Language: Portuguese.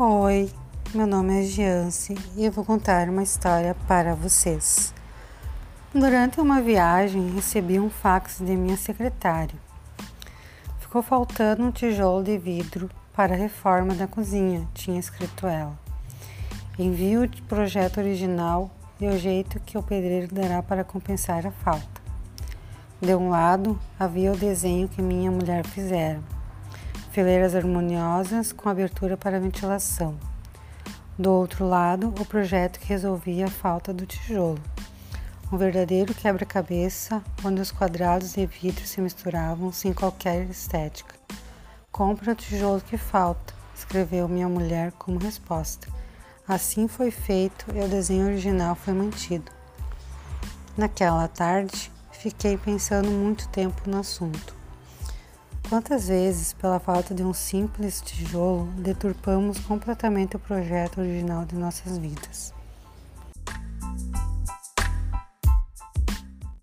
Oi, meu nome é Giance e eu vou contar uma história para vocês. Durante uma viagem, recebi um fax de minha secretária. Ficou faltando um tijolo de vidro para a reforma da cozinha, tinha escrito ela. Envio o projeto original e o jeito que o pedreiro dará para compensar a falta. De um lado havia o desenho que minha mulher fizera fileiras harmoniosas com abertura para ventilação. Do outro lado, o projeto que resolvia a falta do tijolo. Um verdadeiro quebra-cabeça onde os quadrados de vidro se misturavam sem qualquer estética. Compra o tijolo que falta, escreveu minha mulher como resposta. Assim foi feito e o desenho original foi mantido. Naquela tarde, fiquei pensando muito tempo no assunto. Quantas vezes, pela falta de um simples tijolo, deturpamos completamente o projeto original de nossas vidas?